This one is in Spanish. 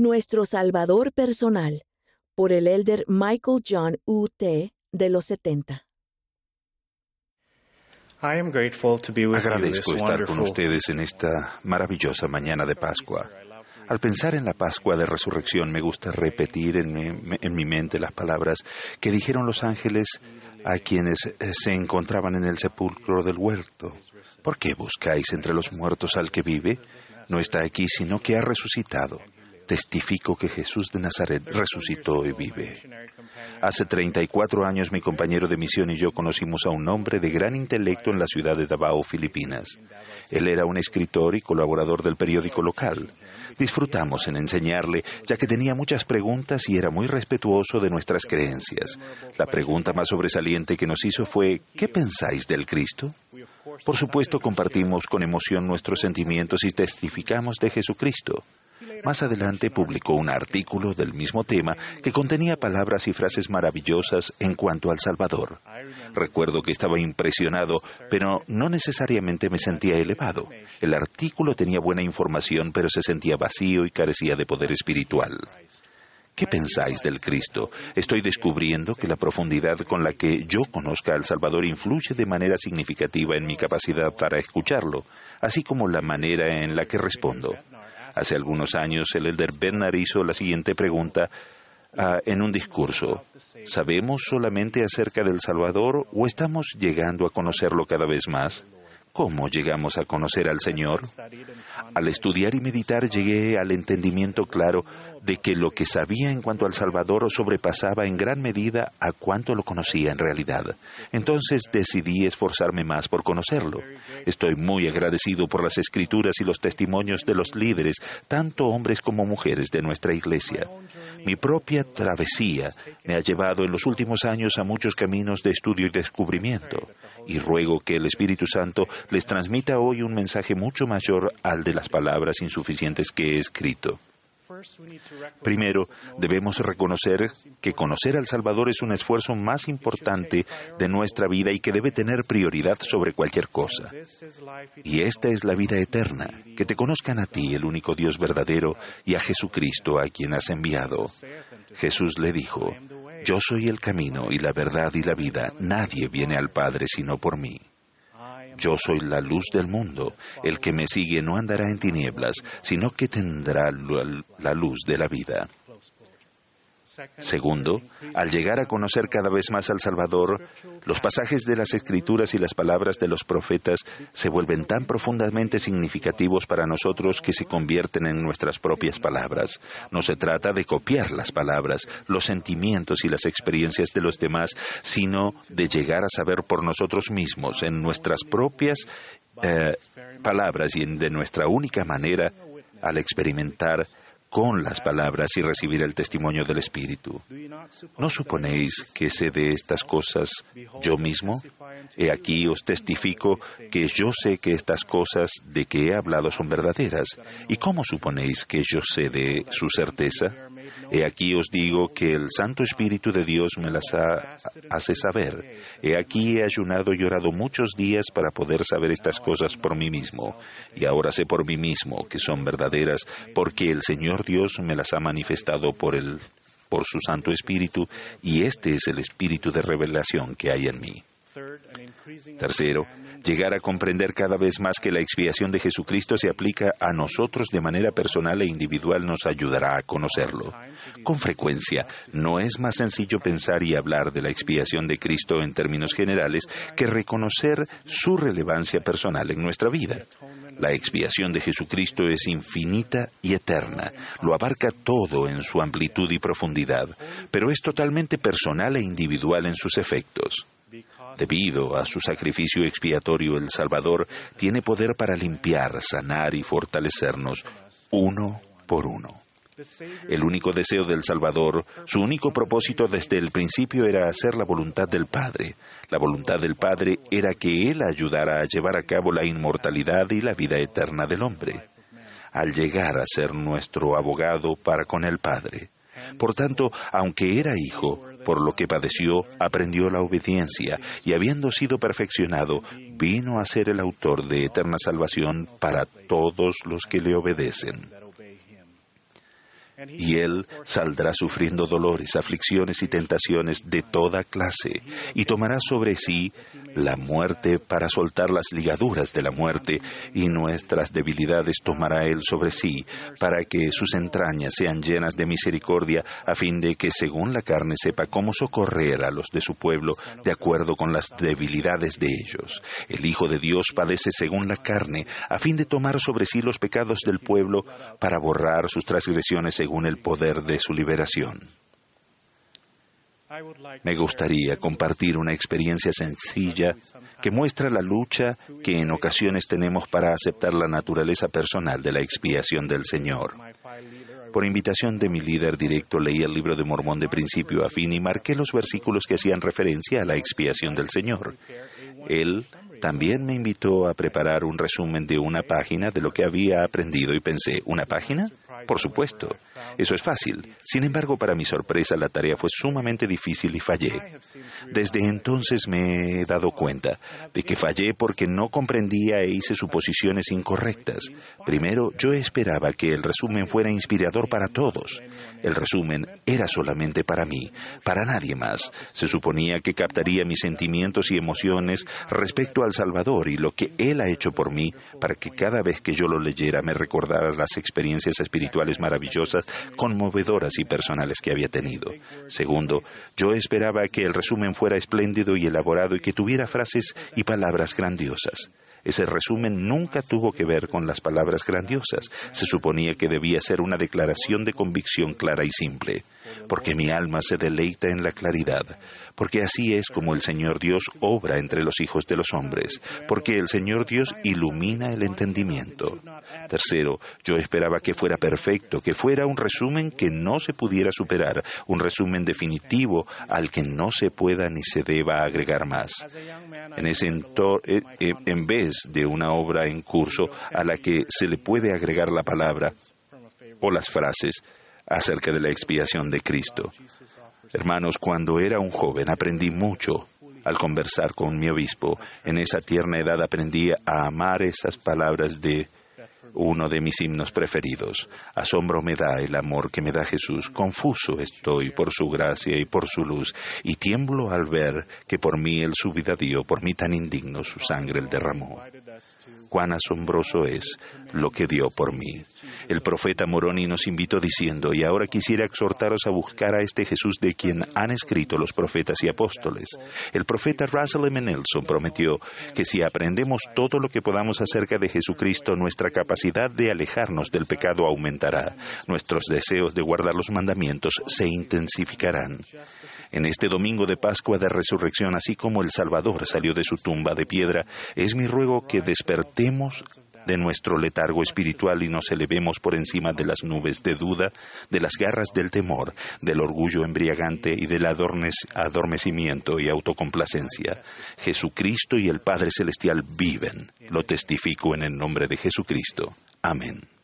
Nuestro Salvador Personal, por el elder Michael John U. T. de los 70. Agradezco estar con ustedes en esta maravillosa mañana de Pascua. Al pensar en la Pascua de Resurrección me gusta repetir en mi, en mi mente las palabras que dijeron los ángeles a quienes eh, se encontraban en el sepulcro del huerto. ¿Por qué buscáis entre los muertos al que vive? No está aquí, sino que ha resucitado testifico que Jesús de Nazaret resucitó y vive. Hace 34 años mi compañero de misión y yo conocimos a un hombre de gran intelecto en la ciudad de Davao, Filipinas. Él era un escritor y colaborador del periódico local. Disfrutamos en enseñarle, ya que tenía muchas preguntas y era muy respetuoso de nuestras creencias. La pregunta más sobresaliente que nos hizo fue, ¿qué pensáis del Cristo? Por supuesto, compartimos con emoción nuestros sentimientos y testificamos de Jesucristo. Más adelante publicó un artículo del mismo tema que contenía palabras y frases maravillosas en cuanto al Salvador. Recuerdo que estaba impresionado, pero no necesariamente me sentía elevado. El artículo tenía buena información, pero se sentía vacío y carecía de poder espiritual. ¿Qué pensáis del Cristo? Estoy descubriendo que la profundidad con la que yo conozca al Salvador influye de manera significativa en mi capacidad para escucharlo, así como la manera en la que respondo. Hace algunos años el elder Bernard hizo la siguiente pregunta uh, en un discurso. ¿Sabemos solamente acerca del Salvador o estamos llegando a conocerlo cada vez más? ¿Cómo llegamos a conocer al Señor? Al estudiar y meditar llegué al entendimiento claro de que lo que sabía en cuanto al Salvador sobrepasaba en gran medida a cuanto lo conocía en realidad. Entonces decidí esforzarme más por conocerlo. Estoy muy agradecido por las escrituras y los testimonios de los líderes, tanto hombres como mujeres de nuestra iglesia. Mi propia travesía me ha llevado en los últimos años a muchos caminos de estudio y descubrimiento y ruego que el Espíritu Santo les transmita hoy un mensaje mucho mayor al de las palabras insuficientes que he escrito. Primero, debemos reconocer que conocer al Salvador es un esfuerzo más importante de nuestra vida y que debe tener prioridad sobre cualquier cosa. Y esta es la vida eterna, que te conozcan a ti, el único Dios verdadero, y a Jesucristo, a quien has enviado. Jesús le dijo, yo soy el camino y la verdad y la vida. Nadie viene al Padre sino por mí. Yo soy la luz del mundo. El que me sigue no andará en tinieblas, sino que tendrá la luz de la vida. Segundo, al llegar a conocer cada vez más al Salvador, los pasajes de las Escrituras y las palabras de los profetas se vuelven tan profundamente significativos para nosotros que se convierten en nuestras propias palabras. No se trata de copiar las palabras, los sentimientos y las experiencias de los demás, sino de llegar a saber por nosotros mismos, en nuestras propias eh, palabras y de nuestra única manera, al experimentar con las palabras y recibir el testimonio del Espíritu. ¿No suponéis que sé de estas cosas yo mismo? He aquí os testifico que yo sé que estas cosas de que he hablado son verdaderas. ¿Y cómo suponéis que yo sé de su certeza? He aquí os digo que el Santo Espíritu de Dios me las hace saber. He aquí he ayunado y orado muchos días para poder saber estas cosas por mí mismo. Y ahora sé por mí mismo que son verdaderas, porque el Señor Dios me las ha manifestado por por su Santo Espíritu, y este es el Espíritu de revelación que hay en mí. Tercero, llegar a comprender cada vez más que la expiación de Jesucristo se aplica a nosotros de manera personal e individual nos ayudará a conocerlo. Con frecuencia, no es más sencillo pensar y hablar de la expiación de Cristo en términos generales que reconocer su relevancia personal en nuestra vida. La expiación de Jesucristo es infinita y eterna, lo abarca todo en su amplitud y profundidad, pero es totalmente personal e individual en sus efectos. Debido a su sacrificio expiatorio, el Salvador tiene poder para limpiar, sanar y fortalecernos uno por uno. El único deseo del Salvador, su único propósito desde el principio era hacer la voluntad del Padre. La voluntad del Padre era que Él ayudara a llevar a cabo la inmortalidad y la vida eterna del hombre, al llegar a ser nuestro abogado para con el Padre. Por tanto, aunque era hijo, por lo que padeció, aprendió la obediencia y habiendo sido perfeccionado, vino a ser el autor de eterna salvación para todos los que le obedecen. y él saldrá sufriendo dolores, aflicciones y tentaciones de toda clase, y tomará sobre sí la muerte para soltar las ligaduras de la muerte, y nuestras debilidades tomará él sobre sí, para que sus entrañas sean llenas de misericordia, a fin de que según la carne sepa cómo socorrer a los de su pueblo, de acuerdo con las debilidades de ellos. El Hijo de Dios padece según la carne, a fin de tomar sobre sí los pecados del pueblo, para borrar sus transgresiones según el poder de su liberación. Me gustaría compartir una experiencia sencilla que muestra la lucha que en ocasiones tenemos para aceptar la naturaleza personal de la expiación del Señor. Por invitación de mi líder directo leí el libro de Mormón de principio a fin y marqué los versículos que hacían referencia a la expiación del Señor. Él también me invitó a preparar un resumen de una página de lo que había aprendido y pensé, ¿una página? Por supuesto, eso es fácil. Sin embargo, para mi sorpresa, la tarea fue sumamente difícil y fallé. Desde entonces me he dado cuenta de que fallé porque no comprendía e hice suposiciones incorrectas. Primero, yo esperaba que el resumen fuera inspirador para todos. El resumen era solamente para mí, para nadie más. Se suponía que captaría mis sentimientos y emociones respecto al Salvador y lo que Él ha hecho por mí, para que cada vez que yo lo leyera me recordara las experiencias espirituales maravillosas, conmovedoras y personales que había tenido. Segundo, yo esperaba que el resumen fuera espléndido y elaborado y que tuviera frases y palabras grandiosas. Ese resumen nunca tuvo que ver con las palabras grandiosas. Se suponía que debía ser una declaración de convicción clara y simple, porque mi alma se deleita en la claridad, porque así es como el Señor Dios obra entre los hijos de los hombres, porque el Señor Dios ilumina el entendimiento. Tercero, yo esperaba que fuera perfecto, que fuera un resumen que no se pudiera superar, un resumen definitivo al que no se pueda ni se deba agregar más. En, eh, eh, vez de una obra en curso a la que se le puede agregar la palabra o las frases acerca de la expiación de Cristo. Hermanos, cuando era un joven aprendí mucho al conversar con mi obispo. En esa tierna edad aprendí a amar esas palabras de uno de mis himnos preferidos. Asombro me da el amor que me da Jesús, confuso estoy por su gracia y por su luz, y tiemblo al ver que por mí él su vida dio, por mí tan indigno su sangre él derramó. Cuán asombroso es lo que dio por mí. El profeta Moroni nos invitó diciendo, y ahora quisiera exhortaros a buscar a este Jesús de quien han escrito los profetas y apóstoles. El profeta Russell M. Nelson prometió que si aprendemos todo lo que podamos acerca de Jesucristo, nuestra capacidad de alejarnos del pecado aumentará, nuestros deseos de guardar los mandamientos se intensificarán. En este domingo de Pascua de Resurrección, así como el Salvador salió de su tumba de piedra, es mi ruego que despertemos de nuestro letargo espiritual y nos elevemos por encima de las nubes de duda, de las garras del temor, del orgullo embriagante y del adormecimiento y autocomplacencia. Jesucristo y el Padre Celestial viven. Lo testifico en el nombre de Jesucristo. Amén.